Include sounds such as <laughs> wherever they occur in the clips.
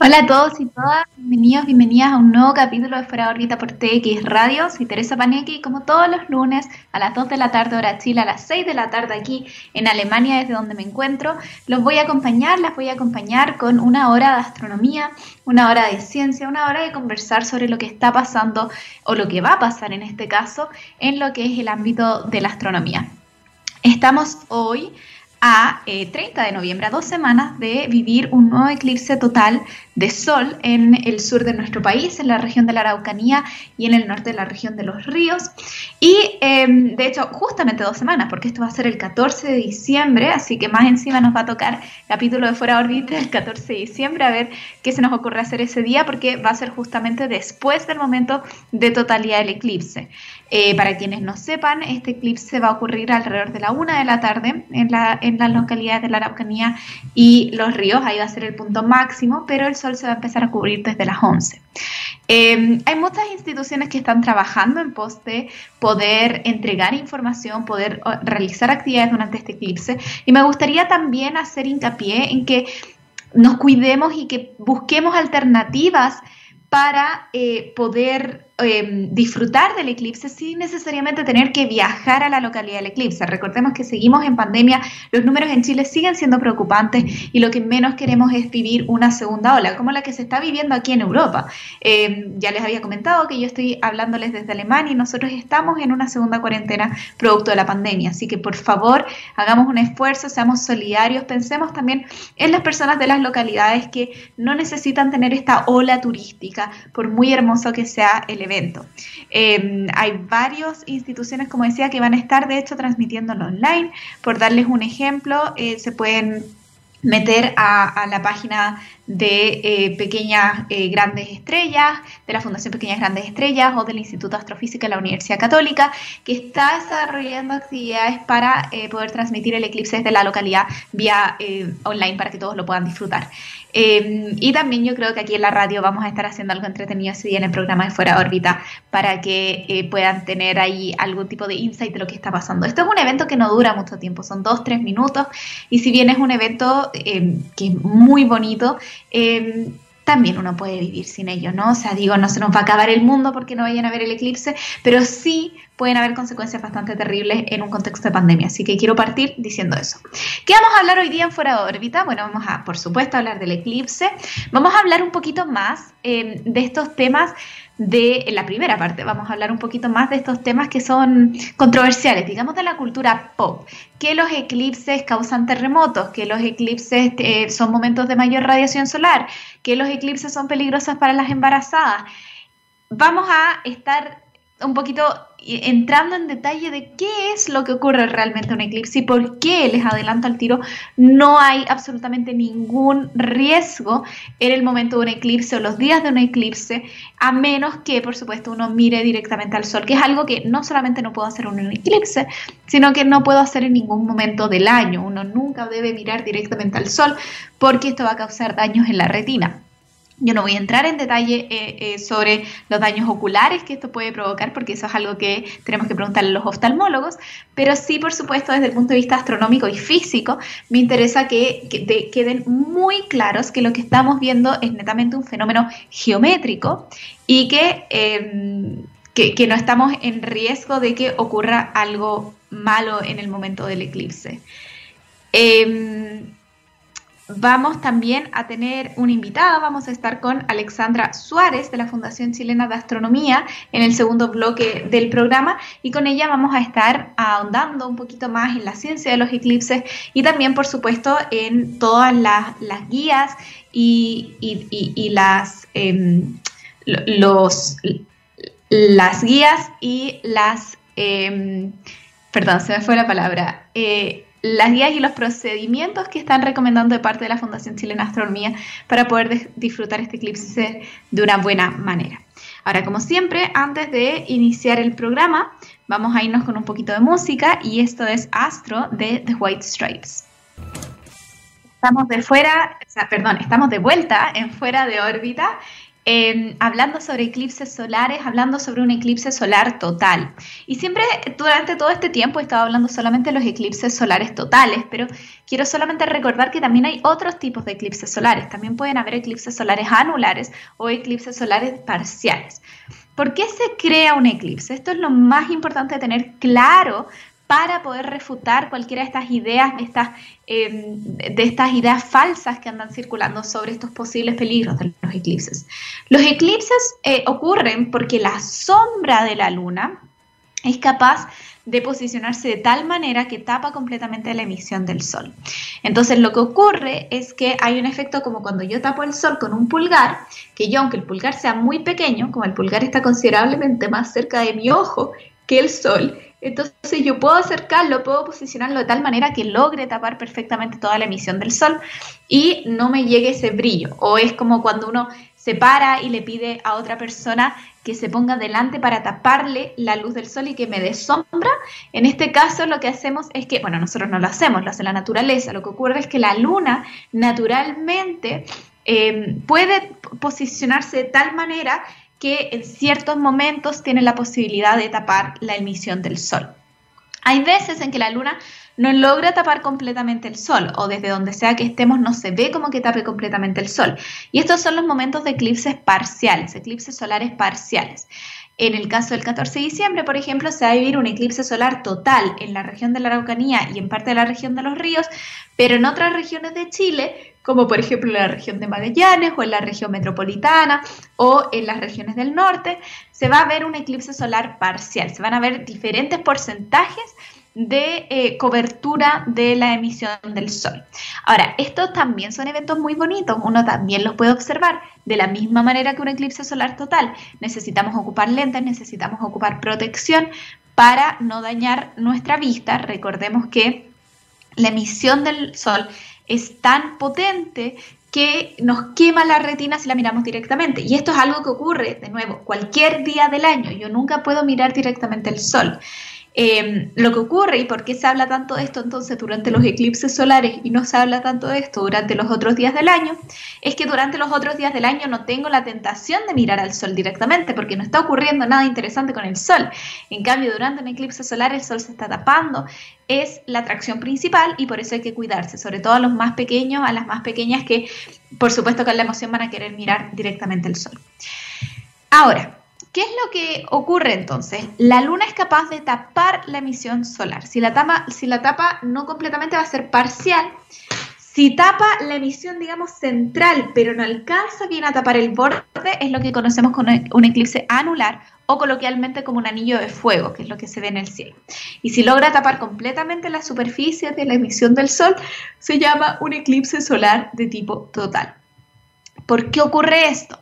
Hola a todos y todas, bienvenidos, bienvenidas a un nuevo capítulo de Fuera órbita por TX Radio. Soy Teresa Paneque y como todos los lunes a las 2 de la tarde hora Chile, a las 6 de la tarde aquí en Alemania desde donde me encuentro, los voy a acompañar, las voy a acompañar con una hora de astronomía, una hora de ciencia, una hora de conversar sobre lo que está pasando o lo que va a pasar en este caso en lo que es el ámbito de la astronomía. Estamos hoy a 30 eh, de noviembre, a dos semanas de vivir un nuevo eclipse total de sol en el sur de nuestro país, en la región de la Araucanía y en el norte de la región de los ríos. Y em, de hecho, justamente dos semanas, porque esto va a ser el 14 de diciembre, así que más encima nos va a tocar capítulo de Fuera órbita el 14 de diciembre, a ver qué se nos ocurre hacer ese día, porque va a ser justamente después del momento de totalidad del eclipse. Eh, para quienes no sepan, este eclipse va a ocurrir alrededor de la una de la tarde en, la, en las localidades de la Araucanía y los ríos, ahí va a ser el punto máximo, pero el sol se va a empezar a cubrir desde las 11. Em, hay muchas instituciones que están trabajando en pos de poder entregar información, poder realizar actividades durante este eclipse y me gustaría también hacer hincapié en que nos cuidemos y que busquemos alternativas para eh, poder Em, disfrutar del eclipse sin necesariamente tener que viajar a la localidad del eclipse. Recordemos que seguimos en pandemia, los números en Chile siguen siendo preocupantes y lo que menos queremos es vivir una segunda ola, como la que se está viviendo aquí en Europa. Em, ya les había comentado que yo estoy hablándoles desde Alemania y nosotros estamos en una segunda cuarentena producto de la pandemia, así que por favor hagamos un esfuerzo, seamos solidarios, pensemos también en las personas de las localidades que no necesitan tener esta ola turística, por muy hermoso que sea el evento. Em, hay varias instituciones, como decía, que van a estar de hecho transmitiéndolo online. Por darles un ejemplo, eh, se pueden meter a, la página de eh, Pequeñas eh, Grandes Estrellas, de la Fundación Pequeñas Grandes Estrellas o del Instituto Astrofísica de la Universidad Católica, que está desarrollando actividades para poder transmitir el eclipse desde la localidad vía online para que todos lo puedan disfrutar. Em, y también yo creo que aquí en la radio vamos a estar haciendo algo entretenido ese día en el programa de Fuera órbita para que eh, puedan tener ahí algún tipo de insight de lo que está pasando. Esto es un evento que no dura mucho tiempo, son dos, tres minutos y si bien es un evento em, que es muy bonito, em, también uno puede vivir sin ello, ¿no? O sea, digo, no se nos va a acabar el mundo porque no vayan a ver el eclipse, pero sí pueden haber consecuencias bastante terribles en un contexto de pandemia. Así que quiero partir diciendo eso. ¿Qué vamos a hablar hoy día en Fuera de órbita? Bueno, vamos a, por supuesto, hablar del eclipse. Vamos a hablar un poquito más eh, de estos temas de la primera parte. Vamos a hablar un poquito más de estos temas que son controversiales, digamos de la cultura pop, que los eclipses causan terremotos, que los eclipses eh, son momentos de mayor radiación solar, que los eclipses son peligrosos para las embarazadas. Vamos a estar un poquito entrando en detalle de qué es lo que ocurre realmente en un eclipse y por qué, les adelanto al tiro, no hay absolutamente ningún riesgo en el momento de un eclipse o los días de un eclipse, a menos que, por supuesto, uno mire directamente al sol, que es algo que no solamente no puedo hacer en un eclipse, sino que no puedo hacer en ningún momento del año. Uno nunca debe mirar directamente al sol porque esto va a causar daños en la retina. Yo no voy a entrar en detalle eh, eh, sobre los daños oculares que esto puede provocar, porque eso es algo que tenemos que preguntarle a los oftalmólogos, pero sí, por supuesto, desde el punto de vista astronómico y físico, me interesa que, queden muy claros que lo que estamos viendo es netamente un fenómeno geométrico y que, em, que, no estamos en riesgo de que ocurra algo malo en el momento del eclipse. Em, Vamos también a tener una invitada, vamos a estar con Alexandra Suárez de la Fundación Chilena de Astronomía en el segundo bloque del programa y con ella vamos a estar ahondando un poquito más en la ciencia de los eclipses y también por supuesto en todas las, guías y, las, em, los, las guías y las... Em, perdón, se me fue la palabra. Eh, las guías y los procedimientos que están recomendando de parte de la Fundación Chilena Astronomía para poder disfrutar este eclipse de una buena manera. Ahora, como siempre, antes de iniciar el programa, vamos a irnos con un poquito de música y esto es Astro de The White Stripes. Estamos de fuera, perdón, estamos de vuelta en fuera de órbita em, hablando sobre eclipses solares, hablando sobre un eclipse solar total. Y siempre durante todo este tiempo he estado hablando solamente de los eclipses solares totales, pero quiero solamente recordar que también hay otros tipos de eclipses solares. También pueden haber eclipses solares anulares o eclipses solares parciales. ¿Por qué se crea un eclipse? Esto es lo más importante de tener claro para poder refutar cualquiera de estas ideas, de estas, em, de estas ideas falsas que andan circulando sobre estos posibles peligros de los eclipses. Los eclipses eh, ocurren porque la sombra de la luna es capaz de posicionarse de tal manera que tapa completamente la emisión del sol. Entonces lo que ocurre es que hay un efecto como cuando yo tapo el sol con un pulgar, que yo aunque el pulgar sea muy pequeño, como el pulgar está considerablemente más cerca de mi ojo que el sol, entonces yo puedo acercarlo, puedo posicionarlo de tal manera que logre tapar perfectamente toda la emisión del sol y no me llegue ese brillo. O es como cuando uno se para y le pide a otra persona que se ponga delante para taparle la luz del sol y que me dé sombra. En este caso lo que hacemos es que, bueno, nosotros no lo hacemos, lo hace la naturaleza. Lo que ocurre es que la luna naturalmente eh, puede posicionarse de tal manera que en ciertos momentos tiene la posibilidad de tapar la emisión del sol. Hay veces en que la luna no logra tapar completamente el sol o desde donde sea que estemos no se ve como que tape completamente el sol. Y estos son los momentos de eclipses parciales, eclipses solares parciales. En el caso del 14 de diciembre, por ejemplo, se va a vivir un eclipse solar total en la región de la Araucanía y en parte de la región de los ríos, pero en otras regiones de Chile como por ejemplo en la región de Magallanes o en la región metropolitana o en las regiones del norte, se va a ver un eclipse solar parcial. Se van a ver diferentes porcentajes de eh, cobertura de la emisión del sol. Ahora, estos también son eventos muy bonitos, uno también los puede observar de la misma manera que un eclipse solar total. Necesitamos ocupar lentes, necesitamos ocupar protección para no dañar nuestra vista. Recordemos que la emisión del sol es tan potente que nos quema la retina si la miramos directamente. Y esto es algo que ocurre, de nuevo, cualquier día del año. Yo nunca puedo mirar directamente el sol. Em, lo que ocurre y por qué se habla tanto de esto entonces durante los eclipses solares y no se habla tanto de esto durante los otros días del año, es que durante los otros días del año no tengo la tentación de mirar al sol directamente porque no está ocurriendo nada interesante con el sol. En cambio, durante un eclipse solar el sol se está tapando, es la atracción principal y por eso hay que cuidarse, sobre todo a los más pequeños, a las más pequeñas que por supuesto con la emoción van a querer mirar directamente el sol. Ahora, ¿Qué es lo que ocurre entonces? La luna es capaz de tapar la emisión solar. Si la, tapa, si la tapa no completamente va a ser parcial. Si tapa la emisión, digamos, central, pero no alcanza bien a tapar el borde, es lo que conocemos como un eclipse anular o coloquialmente como un anillo de fuego, que es lo que se ve en el cielo. Y si logra tapar completamente la superficie de la emisión del Sol, se llama un eclipse solar de tipo total. ¿Por qué ocurre esto?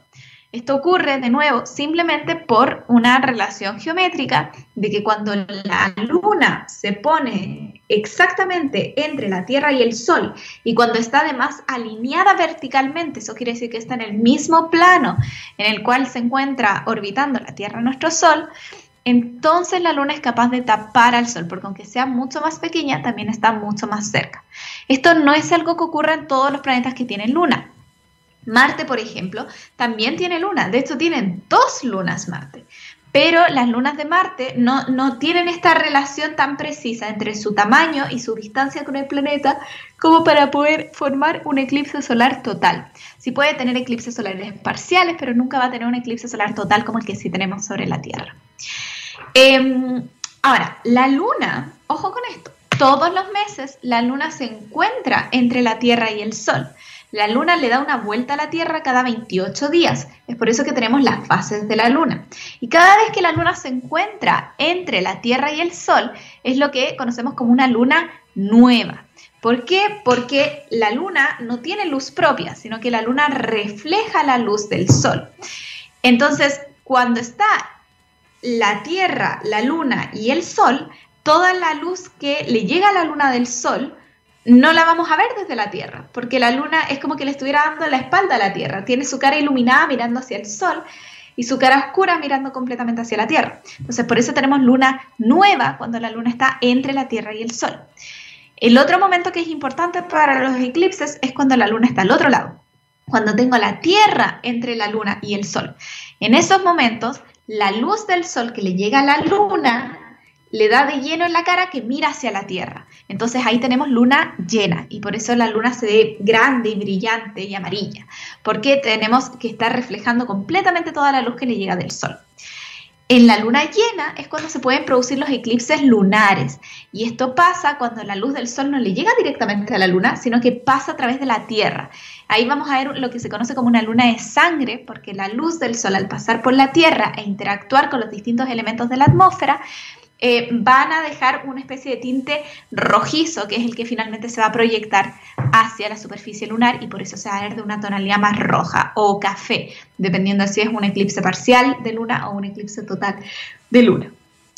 Esto ocurre de nuevo simplemente por una relación geométrica de que cuando la luna se pone exactamente entre la Tierra y el Sol y cuando está además alineada verticalmente, eso quiere decir que está en el mismo plano en el cual se encuentra orbitando la Tierra nuestro Sol, entonces la luna es capaz de tapar al Sol, porque aunque sea mucho más pequeña, también está mucho más cerca. Esto no es algo que ocurra en todos los planetas que tienen luna. Marte, por ejemplo, también tiene luna. De hecho, tienen dos lunas Marte. Pero las lunas de Marte no, no, tienen esta relación tan precisa entre su tamaño y su distancia con el planeta como para poder formar un eclipse solar total. Sí puede tener eclipses solares parciales, pero nunca va a tener un eclipse solar total como el que sí tenemos sobre la Tierra. Em, ahora, la luna, ojo con esto, todos los meses la luna se encuentra entre la Tierra y el Sol. La luna le da una vuelta a la Tierra cada 28 días. Es por eso que tenemos las fases de la luna. Y cada vez que la luna se encuentra entre la Tierra y el Sol, es lo que conocemos como una luna nueva. ¿Por qué? Porque la luna no tiene luz propia, sino que la luna refleja la luz del Sol. Entonces, cuando está la Tierra, la luna y el Sol, toda la luz que le llega a la luna del Sol no la vamos a ver desde la Tierra, porque la luna es como que le estuviera dando la espalda a la Tierra. Tiene su cara iluminada mirando hacia el Sol y su cara oscura mirando completamente hacia la Tierra. Entonces, por eso tenemos luna nueva cuando la luna está entre la Tierra y el Sol. El otro momento que es importante para los eclipses es cuando la luna está al otro lado. cuando tengo la Tierra entre la Luna y el Sol. En esos momentos, la luz del Sol que le llega a la Luna le da de lleno en la cara que mira hacia la Tierra. Entonces ahí tenemos luna llena y por eso la luna se ve grande y brillante y amarilla, porque tenemos que estar reflejando completamente toda la luz que le llega del Sol. En la luna llena es cuando se pueden producir los eclipses lunares y esto pasa cuando la luz del sol no le llega directamente a la luna, sino que pasa a través de la Tierra. Ahí vamos a ver lo que se conoce como una luna de sangre, porque la luz del sol al pasar por la Tierra e interactuar con los distintos elementos de la atmósfera eh, van a dejar una especie de tinte rojizo, que es el que finalmente se va a proyectar hacia la superficie lunar y por eso se va a ver de una tonalidad más roja o café, dependiendo si es un eclipse parcial de luna o un eclipse total de luna.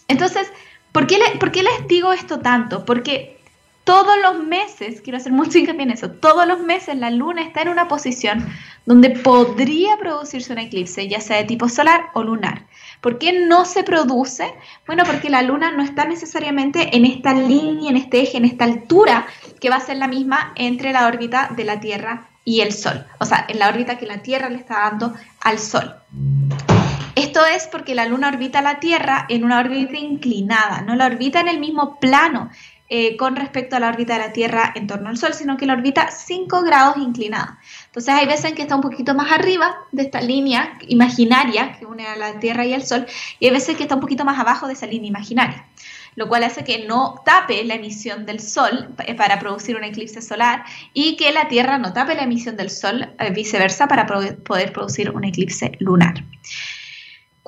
Entonces, ¿por qué, ¿por qué les digo esto tanto? Porque todos los meses, quiero hacer mucho hincapié en eso, todos los meses la luna está en una posición donde podría producirse un eclipse, ya sea de tipo solar o lunar. ¿Por qué no se produce? Bueno, porque la Luna no está necesariamente en esta línea, en este eje, en esta altura que va a ser la misma entre la órbita de la Tierra y el Sol. O sea, en la órbita que la Tierra le está dando al Sol. Esto es porque la Luna orbita la Tierra en una órbita inclinada, no la orbita en el mismo plano eh, con respecto a la órbita de la Tierra en torno al Sol, sino que la orbita 5 grados inclinada. Entonces hay veces en que está un poquito más arriba de esta línea imaginaria que une a la Tierra y al Sol, y hay veces que está un poquito más abajo de esa línea imaginaria lo cual hace que no tape la emisión del Sol eh, para producir un eclipse solar y que la Tierra no tape la emisión del Sol eh, viceversa para poder producir un eclipse lunar.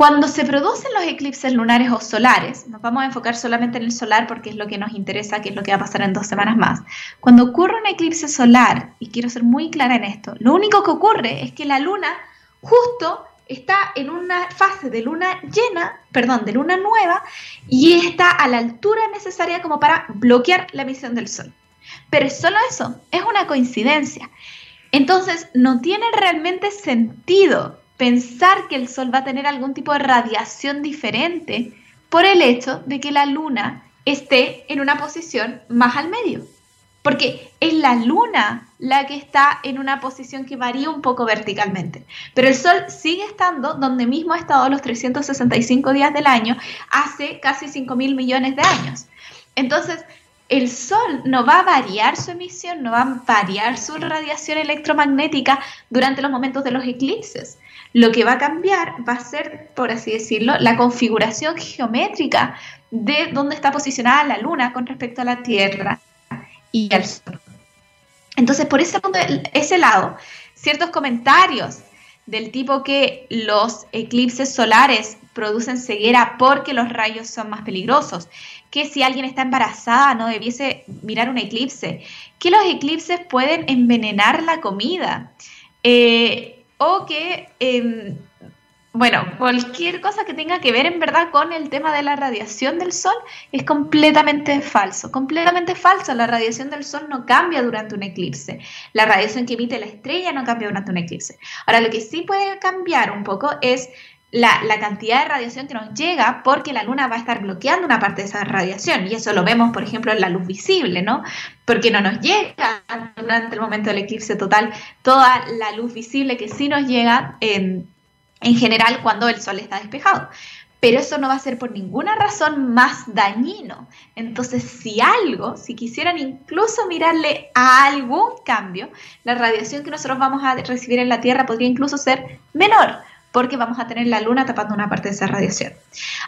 Cuando se producen los eclipses lunares o solares, nos vamos a enfocar solamente en el solar porque es lo que nos interesa, que es lo que va a pasar en dos semanas más. Cuando ocurre un eclipse solar, y quiero ser muy clara en esto, lo único que ocurre es que la luna justo está en una fase de luna llena, perdón, de luna nueva, y está a la altura necesaria como para bloquear la emisión del sol. Pero es solo eso, es una coincidencia. Entonces, no tiene realmente sentido pensar que el Sol va a tener algún tipo de radiación diferente por el hecho de que la Luna esté en una posición más al medio. Porque es la Luna la que está en una posición que varía un poco verticalmente. Pero el Sol sigue estando donde mismo ha estado los 365 días del año hace casi 5 mil millones de años. Entonces, el Sol no va a variar su emisión, no va a variar su radiación electromagnética durante los momentos de los eclipses. Lo que va a cambiar va a ser, por así decirlo, la configuración geométrica de dónde está posicionada la Luna con respecto a la Tierra y al Sol. Entonces, por ese, lado, ciertos comentarios del tipo que los eclipses solares producen ceguera porque los rayos son más peligrosos, que si alguien está embarazada no debiese mirar un eclipse, que los eclipses pueden envenenar la comida. Eh, o que, em, bueno, cualquier cosa que tenga que ver en verdad con el tema de la radiación del Sol es completamente falso, completamente falso. La radiación del Sol no cambia durante un eclipse. La radiación que emite la estrella no cambia durante un eclipse. Ahora, lo que sí puede cambiar un poco es la, cantidad de radiación que nos llega porque la luna va a estar bloqueando una parte de esa radiación y eso lo vemos por ejemplo en la luz visible, ¿no? Porque no nos llega durante el momento del eclipse total toda la luz visible que sí nos llega en, en general cuando el sol está despejado. Pero eso no va a ser por ninguna razón más dañino. Entonces, si algo, si quisieran incluso mirarle a algún cambio, la radiación que nosotros vamos a recibir en la Tierra podría incluso ser menor porque vamos a tener la luna tapando una parte de esa radiación.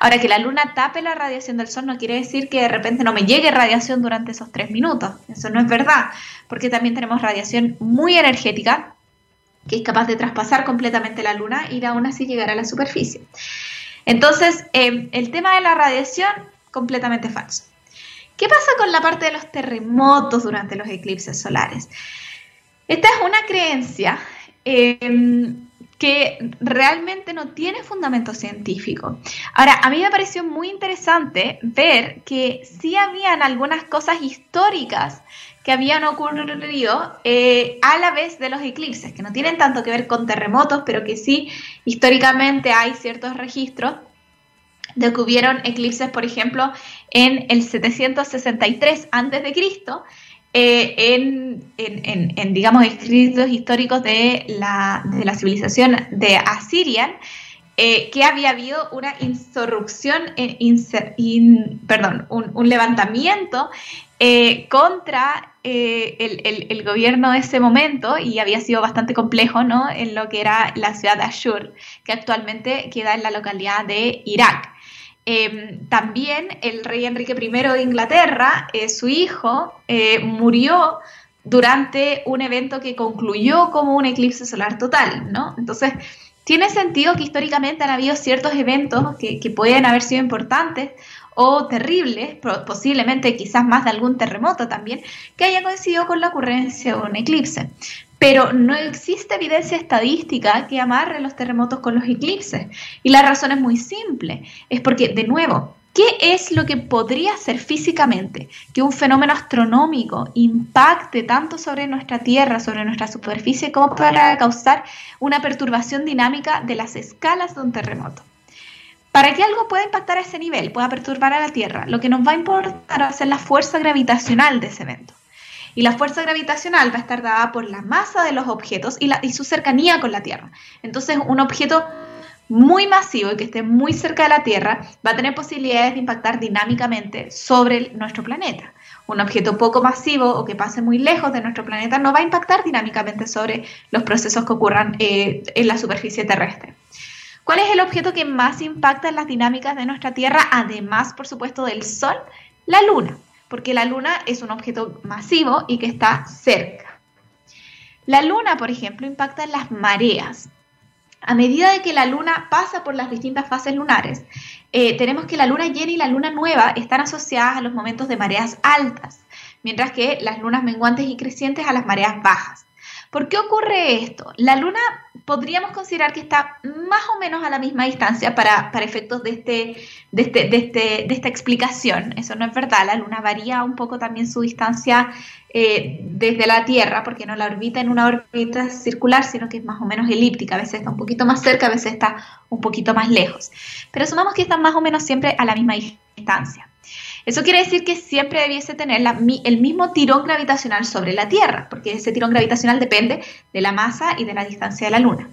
Ahora, que la luna tape la radiación del sol no quiere decir que de repente no me llegue radiación durante esos tres minutos. Eso no es verdad, porque también tenemos radiación muy energética que es capaz de traspasar completamente la luna y aún así llegar a la superficie. Entonces, em, el tema de la radiación, completamente falso. ¿Qué pasa con la parte de los terremotos durante los eclipses solares? Esta es una creencia eh, que realmente no tiene fundamento científico. Ahora, a mí me pareció muy interesante ver que sí habían algunas cosas históricas que habían ocurrido eh, a la vez de los eclipses, que no tienen tanto que ver con terremotos, pero que sí históricamente hay ciertos registros de que hubieron eclipses, por ejemplo, en el 763 a.C., eh, en, digamos, escritos históricos de la, de la civilización de Asiria, eh, que había habido una insurrección, perdón, un, levantamiento eh, contra el, el, gobierno de ese momento y había sido bastante complejo ¿no? en lo que era la ciudad de Ashur, que actualmente queda en la localidad de Irak. Em, también el rey Enrique I de Inglaterra, eh, su hijo, eh, murió durante un evento que concluyó como un eclipse solar total, ¿no? Entonces, tiene sentido que históricamente han habido ciertos eventos que, pueden haber sido importantes o terribles, posiblemente quizás más de algún terremoto también, que haya coincidido con la ocurrencia de un eclipse pero no existe evidencia estadística que amarre los terremotos con los eclipses. Y la razón es muy simple, es porque, de nuevo, ¿qué es lo que podría ser físicamente que un fenómeno astronómico impacte tanto sobre nuestra Tierra, sobre nuestra superficie, como para causar una perturbación dinámica de las escalas de un terremoto? Para que algo pueda impactar a ese nivel, pueda perturbar a la Tierra, lo que nos va a importar va a ser la fuerza gravitacional de ese evento. Y la fuerza gravitacional va a estar dada por la masa de los objetos y, su cercanía con la Tierra. Entonces, un objeto muy masivo y que esté muy cerca de la Tierra va a tener posibilidades de impactar dinámicamente sobre nuestro planeta. Un objeto poco masivo o que pase muy lejos de nuestro planeta no va a impactar dinámicamente sobre los procesos que ocurran eh, en la superficie terrestre. ¿Cuál es el objeto que más impacta en las dinámicas de nuestra Tierra, además, por supuesto, del Sol? La Luna porque la Luna es un objeto masivo y que está cerca. La Luna, por ejemplo, impacta en las mareas. A medida de que la Luna pasa por las distintas fases lunares, eh, tenemos que la Luna llena y la Luna nueva están asociadas a los momentos de mareas altas, mientras que las lunas menguantes y crecientes a las mareas bajas. ¿Por qué ocurre esto? La Luna podríamos considerar que está más o menos a la misma distancia para, efectos de, este, de, este, de, este, de, esta explicación. Eso no es verdad. La Luna varía un poco también su distancia eh, desde la Tierra, porque no la orbita en una órbita circular, sino que es más o menos elíptica. A veces está un poquito más cerca, a veces está un poquito más lejos. Pero sumamos que están más o menos siempre a la misma distancia. Eso quiere decir que siempre debiese tener el mismo tirón gravitacional sobre la Tierra, porque ese tirón gravitacional depende de la masa y de la distancia de la Luna.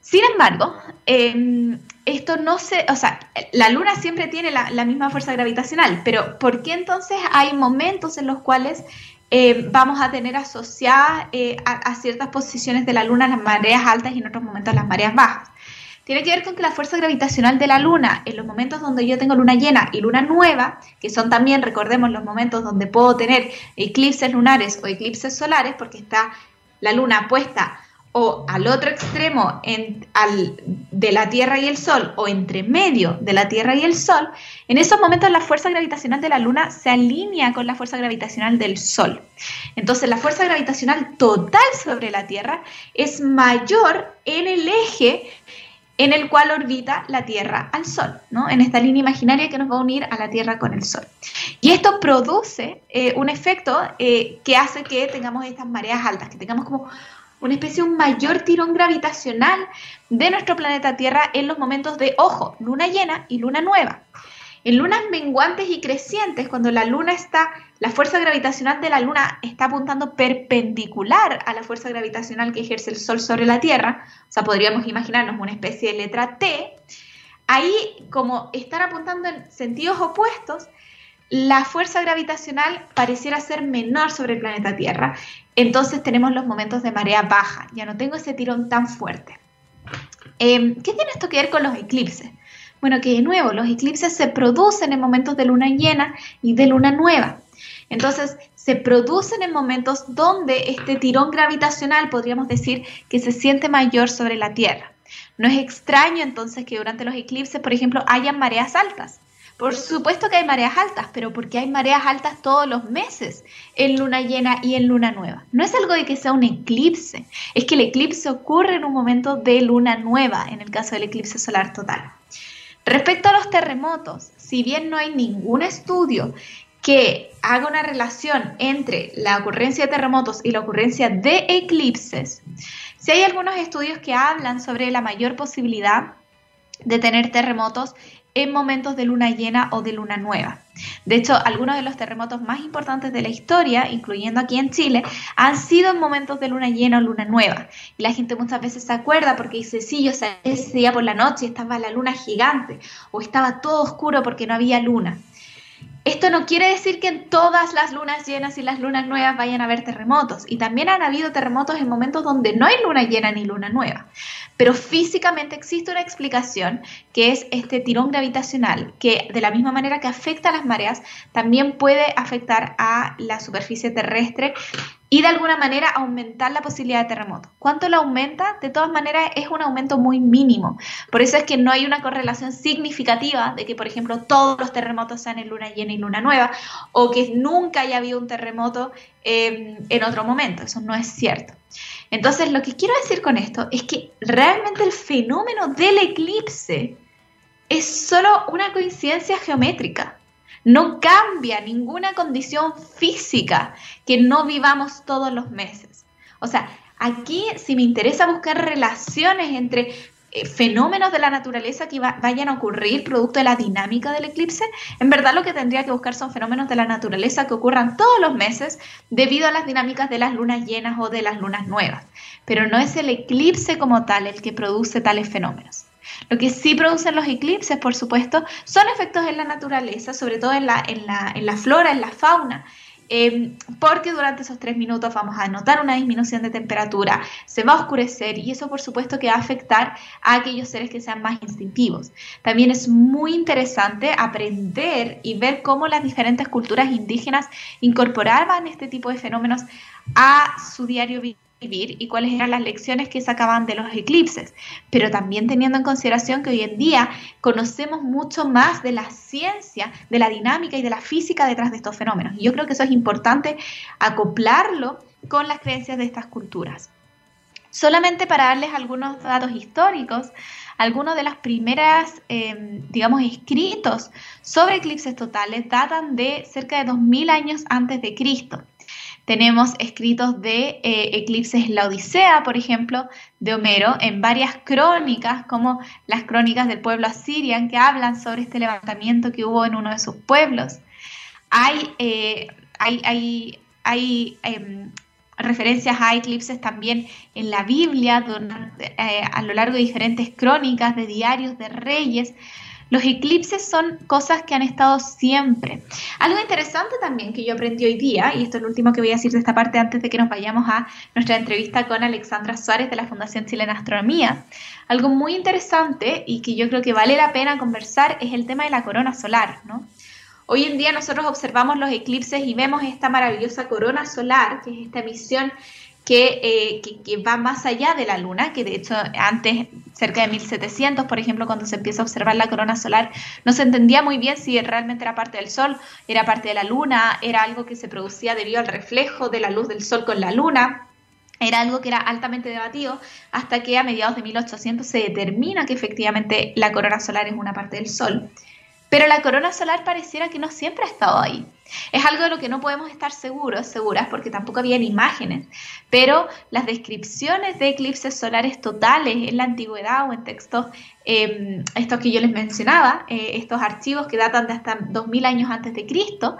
Sin embargo, em, esto no se, o sea, la Luna siempre tiene la, misma fuerza gravitacional, pero ¿por qué entonces hay momentos en los cuales em, vamos a tener asociadas eh, a, a, ciertas posiciones de la Luna las mareas altas y en otros momentos las mareas bajas? Tiene que ver con que la fuerza gravitacional de la Luna, en los momentos donde yo tengo luna llena y luna nueva, que son también, recordemos, los momentos donde puedo tener eclipses lunares o eclipses solares, porque está la Luna puesta o al otro extremo de la Tierra y el Sol o entre medio de la Tierra y el Sol, en esos momentos la fuerza gravitacional de la Luna se alinea con la fuerza gravitacional del Sol. Entonces la fuerza gravitacional total sobre la Tierra es mayor en el eje en el cual orbita la Tierra al Sol, ¿no? en esta línea imaginaria que nos va a unir a la Tierra con el Sol. Y esto produce eh, un efecto eh, que hace que tengamos estas mareas altas, que tengamos como una especie de un mayor tirón gravitacional de nuestro planeta Tierra en los momentos de, ojo, luna llena y luna nueva. En lunas menguantes y crecientes, cuando la luna está, la fuerza gravitacional de la luna está apuntando perpendicular a la fuerza gravitacional que ejerce el Sol sobre la Tierra, o sea, podríamos imaginarnos una especie de letra T, ahí como están apuntando en sentidos opuestos, la fuerza gravitacional pareciera ser menor sobre el planeta Tierra. Entonces tenemos los momentos de marea baja, ya no tengo ese tirón tan fuerte. Em, ¿Qué tiene esto que ver con los eclipses? Bueno, que de nuevo, los eclipses se producen en momentos de luna llena y de luna nueva. Entonces, se producen en momentos donde este tirón gravitacional, podríamos decir, que se siente mayor sobre la Tierra. No es extraño entonces que durante los eclipses, por ejemplo, hayan mareas altas. Por supuesto que hay mareas altas, pero porque hay mareas altas todos los meses en luna llena y en luna nueva. No es algo de que sea un eclipse, es que el eclipse ocurre en un momento de luna nueva, en el caso del eclipse solar total. Respecto a los terremotos, si bien no hay ningún estudio que haga una relación entre la ocurrencia de terremotos y la ocurrencia de eclipses, si hay algunos estudios que hablan sobre la mayor posibilidad de tener terremotos en momentos de luna llena o de luna nueva. De hecho, algunos de los terremotos más importantes de la historia, incluyendo aquí en Chile, han sido en momentos de luna llena o luna nueva. Y la gente muchas veces se acuerda porque dice, sí, yo salí ese día por la noche estaba la luna gigante o estaba todo oscuro porque no había luna. Esto no quiere decir que en todas las lunas llenas y las lunas nuevas vayan a haber terremotos. Y también han habido terremotos en momentos donde no hay luna llena ni luna nueva. Pero físicamente existe una explicación que es este tirón gravitacional, que de la misma manera que afecta a las mareas, también puede afectar a la superficie terrestre y de alguna manera aumentar la posibilidad de terremoto. ¿Cuánto lo aumenta? De todas maneras es un aumento muy mínimo. Por eso es que no hay una correlación significativa de que, por ejemplo, todos los terremotos sean en luna llena y luna nueva o que nunca haya habido un terremoto em, en otro momento. Eso no es cierto. Entonces, lo que quiero decir con esto es que realmente el fenómeno del eclipse es solo una coincidencia geométrica. No cambia ninguna condición física que no vivamos todos los meses. O sea, aquí si me interesa buscar relaciones entre eh, fenómenos de la naturaleza que vayan a ocurrir producto de la dinámica del eclipse, en verdad lo que tendría que buscar son fenómenos de la naturaleza que ocurran todos los meses debido a las dinámicas de las lunas llenas o de las lunas nuevas. Pero no es el eclipse como tal el que produce tales fenómenos. Lo que sí producen los eclipses, por supuesto, son efectos en la naturaleza, sobre todo en la, en la, en la flora, en la fauna. Em, porque durante esos tres minutos vamos a notar una disminución de temperatura, se va a oscurecer y eso por supuesto que va a afectar a aquellos seres que sean más instintivos. También es muy interesante aprender y ver cómo las diferentes culturas indígenas incorporaban este tipo de fenómenos a su diario vivir y cuáles eran las lecciones que sacaban de los eclipses, pero también teniendo en consideración que hoy en día conocemos mucho más de la ciencia, de la dinámica y de la física detrás de estos fenómenos. Y yo creo que eso es importante acoplarlo con las creencias de estas culturas. Solamente para darles algunos datos históricos, algunos de las primeras, em, digamos, escritos sobre eclipses totales datan de cerca de 2000 años antes de Cristo. Tenemos escritos de eh, eclipses la Odisea, por ejemplo, de Homero, en varias crónicas, como las crónicas del pueblo asirian, que hablan sobre este levantamiento que hubo en uno de sus pueblos. Hay, eh, hay, hay, em, referencias a eclipses también en la Biblia, eh, a lo largo de diferentes crónicas, de diarios de reyes. Los eclipses son cosas que han estado siempre. Algo interesante también que yo aprendí hoy día, y esto es lo último que voy a decir de esta parte antes de que nos vayamos a nuestra entrevista con Alexandra Suárez de la Fundación Chilena Astronomía, algo muy interesante y que yo creo que vale la pena conversar es el tema de la corona solar, ¿no? Hoy en día nosotros observamos los eclipses y vemos esta maravillosa corona solar, que es esta emisión eh, que, va más allá de la Luna, que de hecho antes, cerca de 1700, por ejemplo, cuando se empieza a observar la corona solar, no se entendía muy bien si realmente era parte del Sol, era parte de la Luna, era algo que se producía debido al reflejo de la luz del Sol con la Luna. Era algo que era altamente debatido hasta que a mediados de 1800 se determina que efectivamente la corona solar es una parte del Sol. Pero la corona solar pareciera que no siempre ha estado ahí. Es algo de lo que no podemos estar seguros, seguras, porque tampoco habían imágenes, pero las descripciones de eclipses solares totales en la antigüedad o en textos, em, estos que yo les mencionaba, eh, estos archivos que datan de hasta 2000 años antes de Cristo,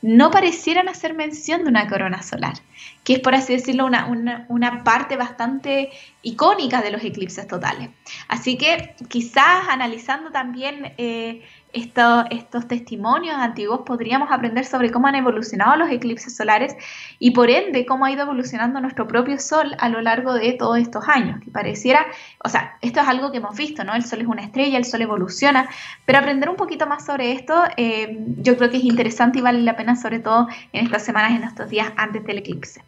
no parecieran hacer mención de una corona solar, que es por así decirlo una, una parte bastante icónica de los eclipses totales. Así que quizás analizando también... Eh, estos testimonios antiguos podríamos aprender sobre cómo han evolucionado los eclipses solares y por ende cómo ha ido evolucionando nuestro propio Sol a lo largo de todos estos años, que pareciera, o sea, esto es algo que hemos visto, ¿no? El Sol es una estrella, el Sol evoluciona, pero aprender un poquito más sobre esto eh, yo creo que es interesante y vale la pena sobre todo en estas semanas, en estos días antes del eclipse.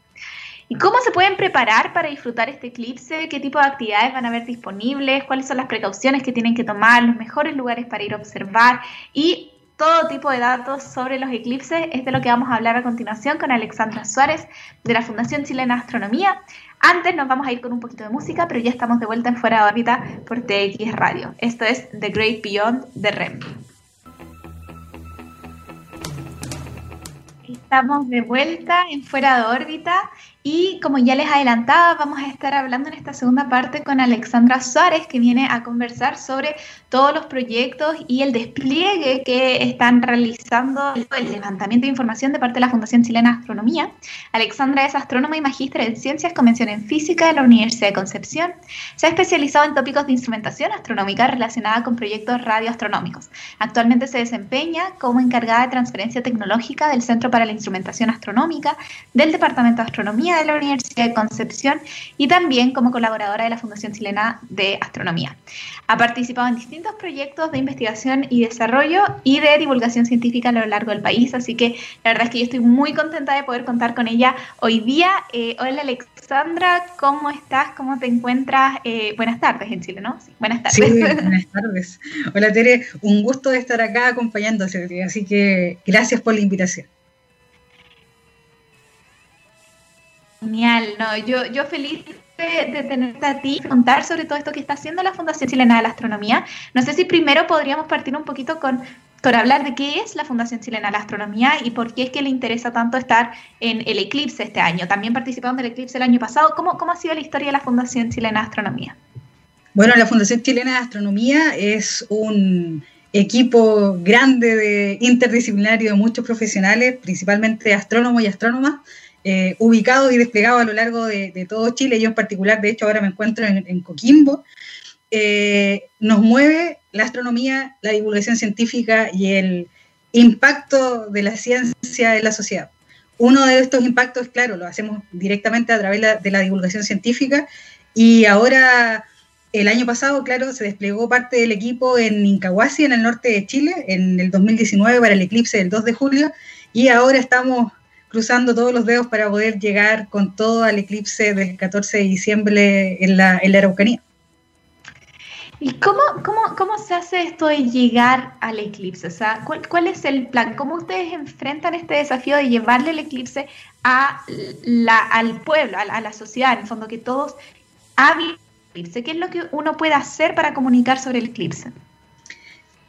¿Y cómo se pueden preparar para disfrutar este eclipse? ¿Qué tipo de actividades van a haber disponibles? ¿Cuáles son las precauciones que tienen que tomar? ¿Los mejores lugares para ir a observar? Y todo tipo de datos sobre los eclipses es de lo que vamos a hablar a continuación con Alexandra Suárez de la Fundación Chilena Astronomía. Antes nos vamos a ir con un poquito de música, pero ya estamos de vuelta en Fuera de órbita por TX Radio. Esto es The Great Beyond de REM. Estamos de vuelta en Fuera de órbita Y como ya les adelantaba, vamos a estar hablando en esta segunda parte con Alexandra Suárez, que viene a conversar sobre todos los proyectos y el despliegue que están realizando el levantamiento de información de parte de la Fundación Chilena Astronomía. Alexandra es astrónoma y magíster en ciencias, convención en física de la Universidad de Concepción. Se ha especializado en tópicos de instrumentación astronómica relacionada con proyectos radioastronómicos. Actualmente se desempeña como encargada de transferencia tecnológica del Centro para la Instrumentación Astronómica del Departamento de Astronomía de la Universidad de Concepción y también como colaboradora de la Fundación Chilena de Astronomía. Ha participado en distintos proyectos de investigación y desarrollo y de divulgación científica a lo largo del país, así que la verdad es que yo estoy muy contenta de poder contar con ella hoy día. Eh, hola Alexandra, ¿cómo estás? ¿Cómo te encuentras? Eh, buenas tardes en Chile, ¿no? buenas tardes. Sí, <laughs> buenas tardes. Hola Tere, un gusto de estar acá acompañándote, así que gracias por la invitación. Genial, no, yo, yo feliz de, tenerte a ti, contar sobre todo esto que está haciendo la Fundación Chilena de la Astronomía. No sé si primero podríamos partir un poquito con, con hablar de qué es la Fundación Chilena de la Astronomía y por qué es que le interesa tanto estar en el eclipse este año. También participaron del eclipse el año pasado. ¿Cómo, cómo ha sido la historia de la Fundación Chilena de Astronomía? Bueno, la Fundación Chilena de Astronomía es un equipo grande de interdisciplinario de muchos profesionales, principalmente astrónomos y astrónomas, eh, ubicado y desplegado a lo largo de, todo Chile, yo en particular, de hecho ahora me encuentro en, Coquimbo, eh, nos mueve la astronomía, la divulgación científica y el impacto de la ciencia en la sociedad. Uno de estos impactos, claro, lo hacemos directamente a través de la divulgación científica. Y ahora el año pasado, claro, se desplegó parte del equipo en Incahuasi, en el norte de Chile, en el 2019 para el eclipse del 2 de julio, y ahora estamos cruzando todos los dedos para poder llegar con todo al eclipse del 14 de diciembre en la, en la Araucanía. ¿Y cómo, cómo, cómo, se hace esto de llegar al eclipse? O sea, ¿cuál, ¿cuál, es el plan? ¿Cómo ustedes enfrentan este desafío de llevarle el eclipse a la, al pueblo, a la, a la, sociedad, en el fondo, que todos hablen del eclipse? ¿Qué es lo que uno puede hacer para comunicar sobre el eclipse?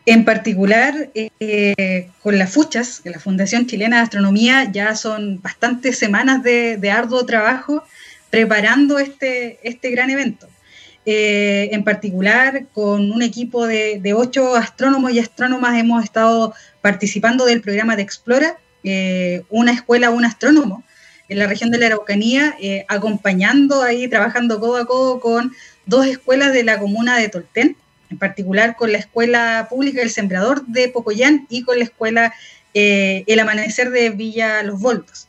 En particular, eh, con las FUCHAS, la Fundación Chilena de Astronomía, ya son bastantes semanas de, arduo trabajo preparando este, este gran evento. Eh, en particular, con un equipo de, ocho astrónomos y astrónomas hemos estado participando del programa de Explora, eh, una escuela, un astrónomo en la región de la Araucanía, acompañando ahí, trabajando codo a codo con dos escuelas de la comuna de Tolten, en particular con la Escuela Pública El Sembrador de Pocoyán y con la Escuela eh, El Amanecer de Villa Los Voltos.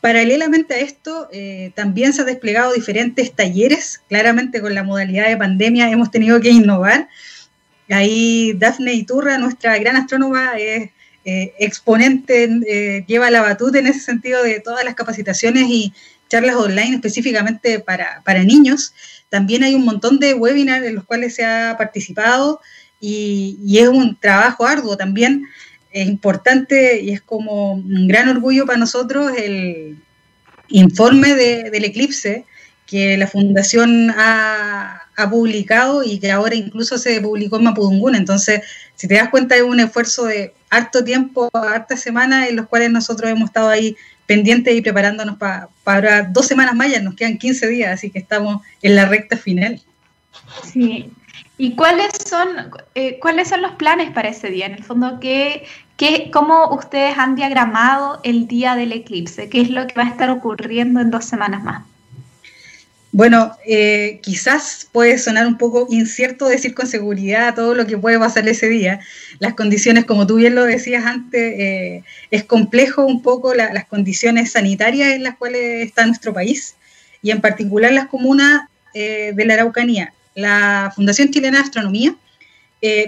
Paralelamente a esto, eh, también se han desplegado diferentes talleres, claramente con la modalidad de pandemia hemos tenido que innovar. Ahí Dafne Iturra, nuestra gran astrónoma, es eh, exponente, lleva la batuta en ese sentido de todas las capacitaciones y charlas online específicamente para, para niños. También hay un montón de webinars en los cuales se ha participado y, es un trabajo arduo también. Es importante y es como un gran orgullo para nosotros el informe del eclipse que la fundación ha, publicado y que ahora incluso se publicó en Mapudungún. Entonces, si te das cuenta, es un esfuerzo de harto tiempo, harta semanas en los cuales nosotros hemos estado ahí pendientes y preparándonos para dos semanas más, ya nos quedan 15 días, así que estamos en la recta final. Sí. ¿Y cuáles son, eh, cuáles son los planes para ese día? En el fondo, ¿qué, qué, ¿cómo ustedes han diagramado el día del eclipse? ¿Qué es lo que va a estar ocurriendo en dos semanas más? Bueno, eh, quizás puede sonar un poco incierto decir con seguridad todo lo que puede pasar ese día. Las condiciones, como tú bien lo decías antes, eh, es complejo un poco las condiciones sanitarias en las cuales está nuestro país y en particular las comunas eh, de la Araucanía. La Fundación Chilena de Astronomía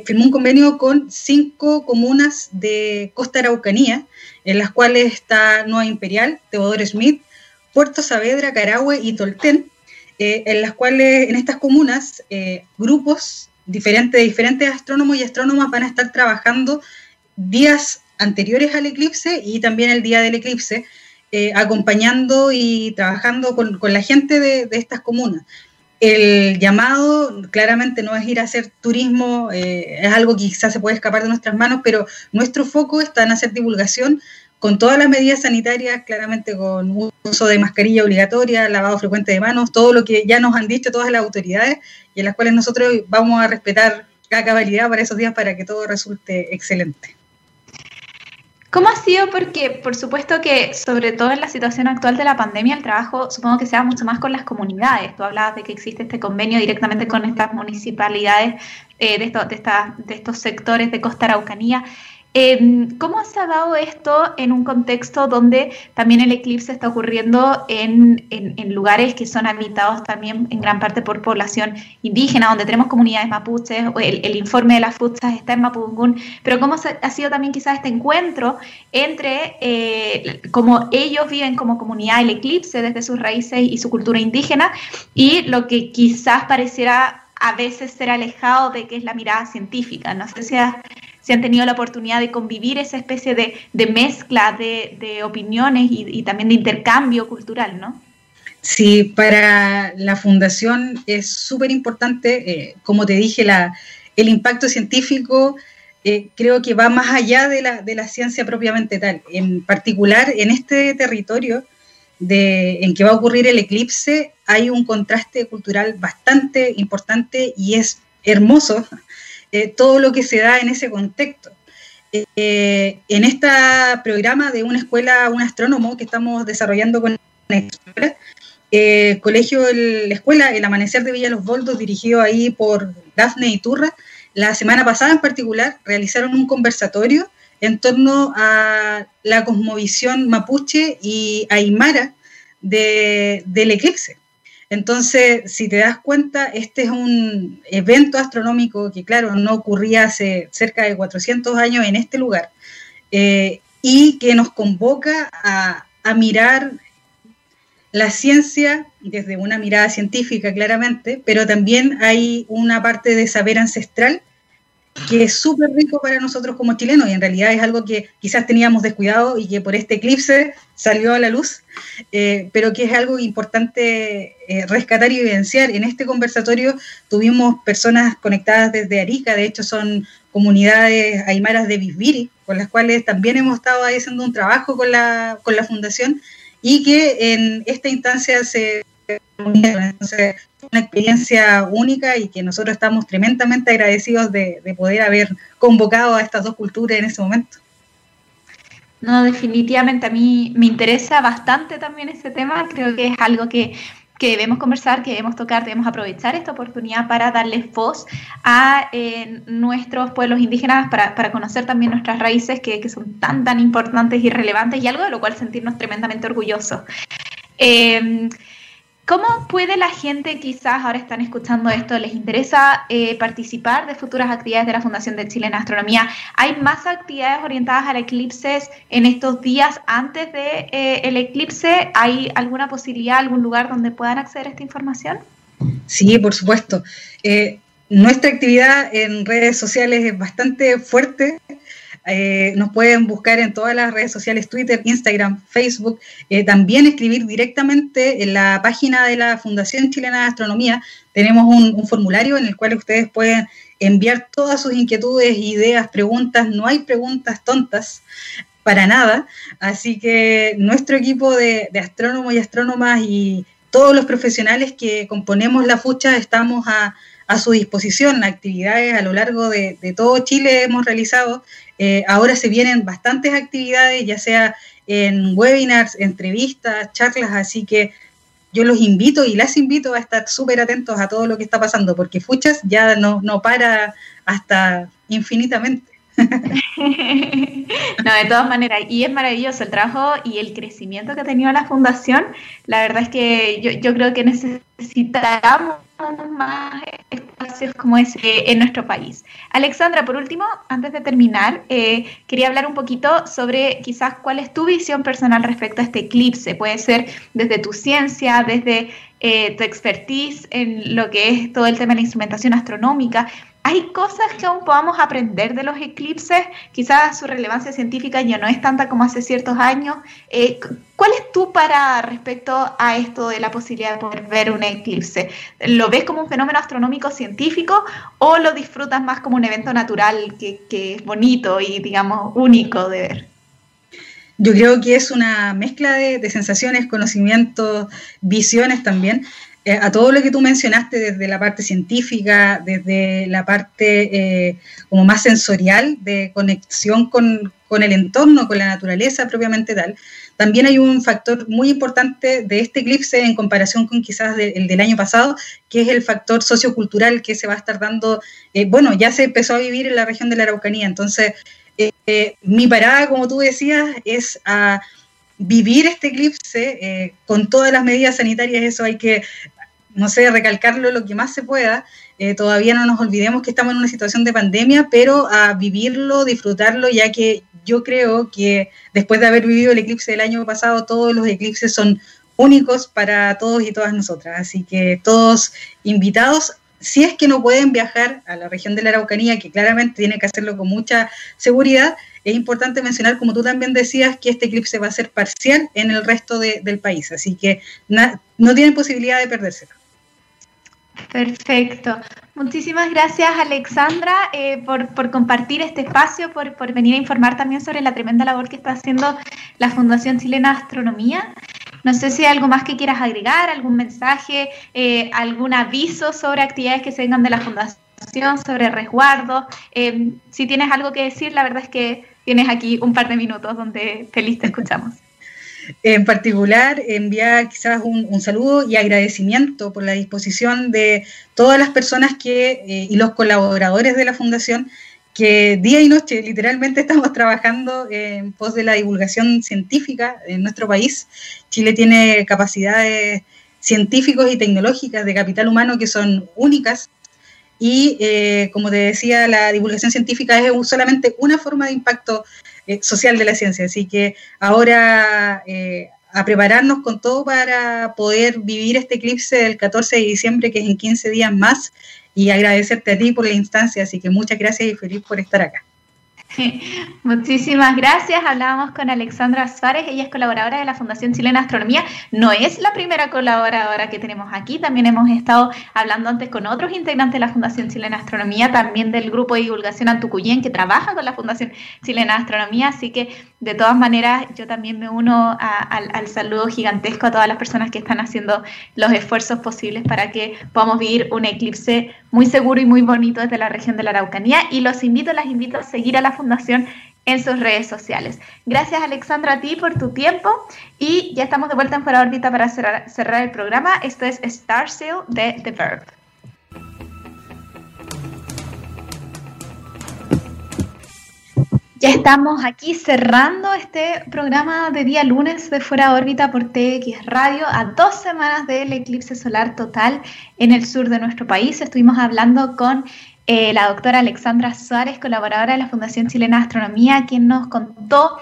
firmó un convenio con cinco comunas de Costa Araucanía, en las cuales está Nueva Imperial, Teodoro Smith, Puerto Saavedra, Carahue y Tolten eh, en las cuales en estas comunas eh, grupos diferentes, de diferentes astrónomos y astrónomas van a estar trabajando días anteriores al eclipse y también el día del eclipse, eh, acompañando y trabajando con, la gente de, estas comunas. El llamado claramente no es ir a hacer turismo, es algo que quizás se puede escapar de nuestras manos, pero nuestro foco está en hacer divulgación con todas las medidas sanitarias, claramente con uso de mascarilla obligatoria, lavado frecuente de manos, todo lo que ya nos han dicho todas las autoridades y en las cuales nosotros vamos a respetar la cabalidad para esos días para que todo resulte excelente. ¿Cómo ha sido? Porque por supuesto que sobre todo en la situación actual de la pandemia el trabajo supongo que sea mucho más con las comunidades. Tú hablabas de que existe este convenio directamente con estas municipalidades eh, de, de, de estos sectores de Costa Araucanía. Em, ¿Cómo se ha dado esto en un contexto donde también el eclipse está ocurriendo en, lugares que son habitados también en gran parte por población indígena, donde tenemos comunidades mapuches, el, el informe de las fuchas está en Mapudungún, pero cómo ha sido también quizás este encuentro entre eh, cómo ellos viven como comunidad el eclipse desde sus raíces y su cultura indígena y lo que quizás pareciera a veces ser alejado de que es la mirada científica. No sé si si han tenido la oportunidad de convivir esa especie de, mezcla de, opiniones y, también de intercambio cultural, ¿no? Sí, para la fundación es súper importante, eh, como te dije, la, el impacto científico eh, creo que va más allá de la, de la ciencia propiamente tal. En particular, en este territorio de, en que va a ocurrir el eclipse, hay un contraste cultural bastante importante y es hermoso eh, todo lo que se da en ese contexto. Eh, en este programa de una escuela, un astrónomo que estamos desarrollando con eh, colegio, la escuela, el Amanecer de Villa Los Boldos, dirigido ahí por Dafne Iturra, la semana pasada en particular realizaron un conversatorio en torno a la cosmovisión mapuche y aymara del eclipse. Entonces, si te das cuenta, este es un evento astronómico que, claro, no ocurría hace cerca de 400 años en este lugar eh, y que nos convoca a, mirar la ciencia desde una mirada científica, claramente, pero también hay una parte de saber ancestral que es súper rico para nosotros como chilenos y en realidad es algo que quizás teníamos descuidado y que por este eclipse salió a la luz, eh, pero que es algo importante eh, rescatar y evidenciar. En este conversatorio tuvimos personas conectadas desde Arica, de hecho son comunidades aymaras de Bisbiri, con las cuales también hemos estado haciendo un trabajo con la, con la fundación y que en esta instancia se una experiencia única y que nosotros estamos tremendamente agradecidos de, poder haber convocado a estas dos culturas en ese momento. No, definitivamente a mí me interesa bastante también ese tema. Creo que es algo que, debemos conversar, que debemos tocar, debemos aprovechar esta oportunidad para darles voz a eh, nuestros pueblos indígenas, para, conocer también nuestras raíces que, que, son tan, tan importantes y relevantes y algo de lo cual sentirnos tremendamente orgullosos. Eh, ¿Cómo puede la gente, quizás ahora están escuchando esto, les interesa eh, participar de futuras actividades de la Fundación de Chile en Astronomía? ¿Hay más actividades orientadas al eclipse en estos días antes del de, eh, eclipse? ¿Hay alguna posibilidad, algún lugar donde puedan acceder a esta información? Sí, por supuesto. Eh, nuestra actividad en redes sociales es bastante fuerte. Eh, nos pueden buscar en todas las redes sociales, Twitter, Instagram, Facebook. Eh, también escribir directamente en la página de la Fundación Chilena de Astronomía. Tenemos un, formulario en el cual ustedes pueden enviar todas sus inquietudes, ideas, preguntas. No hay preguntas tontas para nada. Así que nuestro equipo de, astrónomos y astrónomas y todos los profesionales que componemos la fucha estamos a, su disposición. Actividades a lo largo de, de, todo Chile hemos realizado eh, ahora se vienen bastantes actividades, ya sea en webinars, entrevistas, charlas, así que yo los invito y las invito a estar súper atentos a todo lo que está pasando, porque Fuchas ya no, no para hasta infinitamente. <laughs> no, de todas maneras, y es maravilloso el trabajo y el crecimiento que ha tenido la fundación. La verdad es que yo, yo creo que necesitamos más espacios como ese en nuestro país. Alexandra, por último, antes de terminar, eh, quería hablar un poquito sobre quizás cuál es tu visión personal respecto a este eclipse. Puede ser desde tu ciencia, desde eh, tu expertise en lo que es todo el tema de la instrumentación astronómica. ¿Hay cosas que aún podamos aprender de los eclipses? Quizás su relevancia científica ya no es tanta como hace ciertos años. Eh, ¿Cuál es tu para respecto a esto de la posibilidad de poder ver un eclipse? ¿Lo ves como un fenómeno astronómico científico o lo disfrutas más como un evento natural que, es bonito y, digamos, único de ver? Yo creo que es una mezcla de, sensaciones, conocimientos, visiones también, a todo lo que tú mencionaste desde la parte científica, desde la parte eh, como más sensorial de conexión con, con, el entorno, con la naturaleza propiamente tal. También hay un factor muy importante de este eclipse en comparación con quizás el del año pasado, que es el factor sociocultural que se va a estar dando, eh, bueno, ya se empezó a vivir en la región de la Araucanía, entonces eh, mi parada, como tú decías, es a vivir este eclipse eh, con todas las medidas sanitarias, eso hay que, no sé, recalcarlo lo que más se pueda. Eh, todavía no nos olvidemos que estamos en una situación de pandemia, pero a vivirlo, disfrutarlo, ya que yo creo que después de haber vivido el eclipse del año pasado, todos los eclipses son únicos para todos y todas nosotras. Así que todos invitados si es que no pueden viajar a la región de la Araucanía, que claramente tiene que hacerlo con mucha seguridad, es importante mencionar, como tú también decías, que este eclipse va a ser parcial en el resto del país, así que no tienen posibilidad de perdérselo. Perfecto. Muchísimas gracias Alexandra eh, por, por, compartir este espacio, por, por venir a informar también sobre la tremenda labor que está haciendo la Fundación Chilena Astronomía. No sé si hay algo más que quieras agregar, algún mensaje, eh, algún aviso sobre actividades que se vengan de la Fundación, sobre resguardo. Eh, si tienes algo que decir, la verdad es que tienes aquí un par de minutos donde feliz te escuchamos. En particular, enviar quizás un, saludo y agradecimiento por la disposición de todas las personas que eh, y los colaboradores de la Fundación que día y noche literalmente <laughs> estamos trabajando en pos de la divulgación científica en nuestro país. Chile tiene capacidades científicos y tecnológicas de capital humano que son únicas y, eh, como te decía, la divulgación científica es solamente una forma de impacto eh, social de la ciencia. Así que ahora eh, a prepararnos con todo para poder vivir este eclipse del 14 de diciembre, que es en 15 días más, y agradecerte a ti por la instancia, así que muchas gracias y feliz por estar acá. <laughs> Muchísimas gracias. Hablábamos con Alexandra Suárez, ella es colaboradora de la Fundación Chilena Astronomía. No es la primera colaboradora que tenemos aquí, también hemos estado hablando antes con otros integrantes de la Fundación Chilena Astronomía, también del grupo de divulgación Antucuyén que trabaja con la Fundación Chilena Astronomía, así que de todas maneras yo también me uno al, al saludo gigantesco a todas las personas que están haciendo los esfuerzos posibles para que podamos vivir un eclipse muy seguro y muy bonito desde la región de la Araucanía y los invito, las invito a seguir a la Fundación en sus redes sociales. Gracias Alexandra a ti por tu tiempo y ya estamos de vuelta en Fuera órbita para cerrar, cerrar el programa. Esto es Star Sail de The Verb. Ya estamos aquí cerrando este programa de día lunes de Fuera órbita por TX Radio a dos semanas del eclipse solar total en el sur de nuestro país. Estuvimos hablando con eh, la doctora Alexandra Suárez, colaboradora de la Fundación Chilena de Astronomía, quien nos contó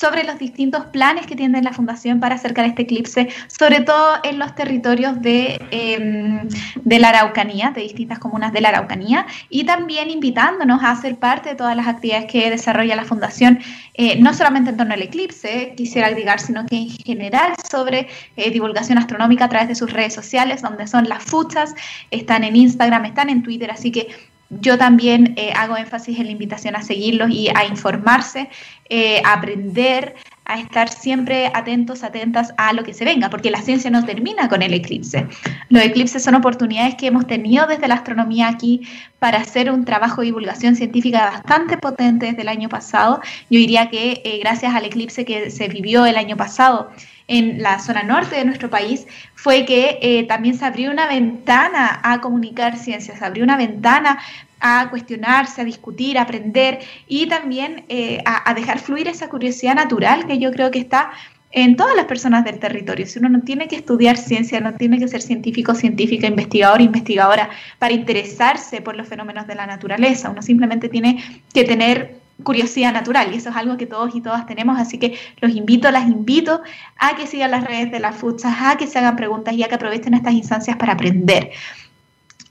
sobre los distintos planes que tiene la Fundación para acercar este eclipse, sobre todo en los territorios de, em, de la Araucanía, de distintas comunas de la Araucanía, y también invitándonos a ser parte de todas las actividades que desarrolla la Fundación, eh, no solamente en torno al eclipse, quisiera agregar, sino que en general sobre eh, divulgación astronómica a través de sus redes sociales, donde son las fuchas, están en Instagram, están en Twitter, así que yo también eh, hago énfasis en la invitación a seguirlos y a informarse, eh, a aprender, a estar siempre atentos, atentas a lo que se venga, porque la ciencia no termina con el eclipse. Los eclipses son oportunidades que hemos tenido desde la astronomía aquí para hacer un trabajo de divulgación científica bastante potente desde el año pasado. Yo diría que eh, gracias al eclipse que se vivió el año pasado, en la zona norte de nuestro país fue que eh, también se abrió una ventana a comunicar ciencias, se abrió una ventana a cuestionarse, a discutir, a aprender y también eh, a, dejar fluir esa curiosidad natural que yo creo que está en todas las personas del territorio. Si uno no tiene que estudiar ciencia, no tiene que ser científico, científica, investigador, investigadora para interesarse por los fenómenos de la naturaleza. Uno simplemente tiene que tener curiosidad natural y eso es algo que todos y todas tenemos, así que los invito, las invito a que sigan las redes de las futsas, a que se hagan preguntas y a que aprovechen estas instancias para aprender.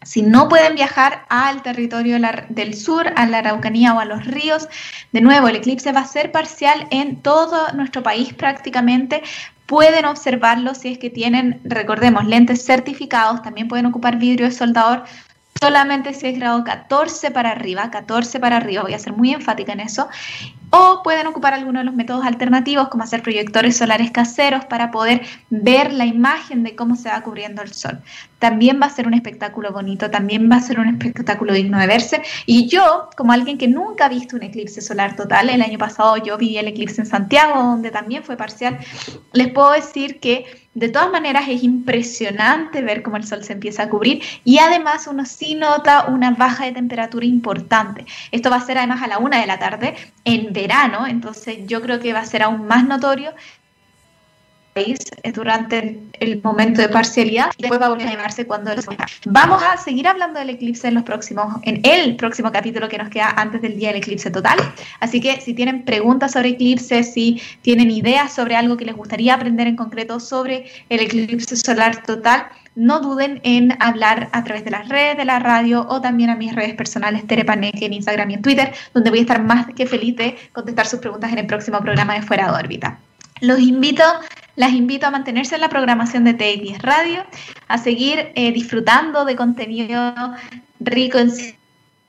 Si no pueden viajar al territorio del sur, a la Araucanía o a los ríos, de nuevo, el eclipse va a ser parcial en todo nuestro país prácticamente. Pueden observarlo si es que tienen, recordemos, lentes certificados, también pueden ocupar vidrio de soldador solamente si es grado 14 para arriba, 14 para arriba, voy a ser muy enfática en eso. O pueden ocupar algunos de los métodos alternativos, como hacer proyectores solares caseros para poder ver la imagen de cómo se va cubriendo el sol. También va a ser un espectáculo bonito, también va a ser un espectáculo digno de verse. Y yo, como alguien que nunca ha visto un eclipse solar total, el año pasado yo vi el eclipse en Santiago, donde también fue parcial, les puedo decir que de todas maneras es impresionante ver cómo el sol se empieza a cubrir y además uno sí nota una baja de temperatura importante. Esto va a ser además a la una de la tarde en verano, entonces yo creo que va a ser aún más notorio durante el momento de parcialidad y después va a volver a llamarse cuando lo Vamos a seguir hablando del eclipse en los próximos, en el próximo capítulo que nos queda antes del día del eclipse total. Así que si tienen preguntas sobre eclipses, si tienen ideas sobre algo que les gustaría aprender en concreto sobre el eclipse solar total, no duden en hablar a través de las redes de la radio o también a mis redes personales Terepaneque en Instagram y en Twitter, donde voy a estar más que feliz de contestar sus preguntas en el próximo programa de Fuera de órbita. Los invito las invito a mantenerse en la programación de TX Radio, a seguir eh, disfrutando de contenido rico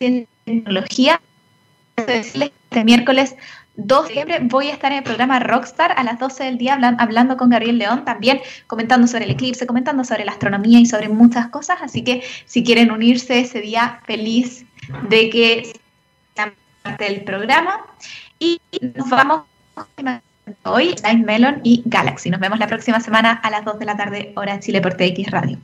en tecnología. Este miércoles 2 de diciembre voy a estar en el programa Rockstar a las 12 del día hablando con Gabriel León, también comentando sobre el eclipse, comentando sobre la astronomía y sobre muchas cosas. Así que si quieren unirse ese día, feliz de que sean parte del programa. Y nos vamos hoy, Time Melon y Galaxy. Nos vemos la próxima semana a las 2 de la tarde, hora Chile por TX Radio.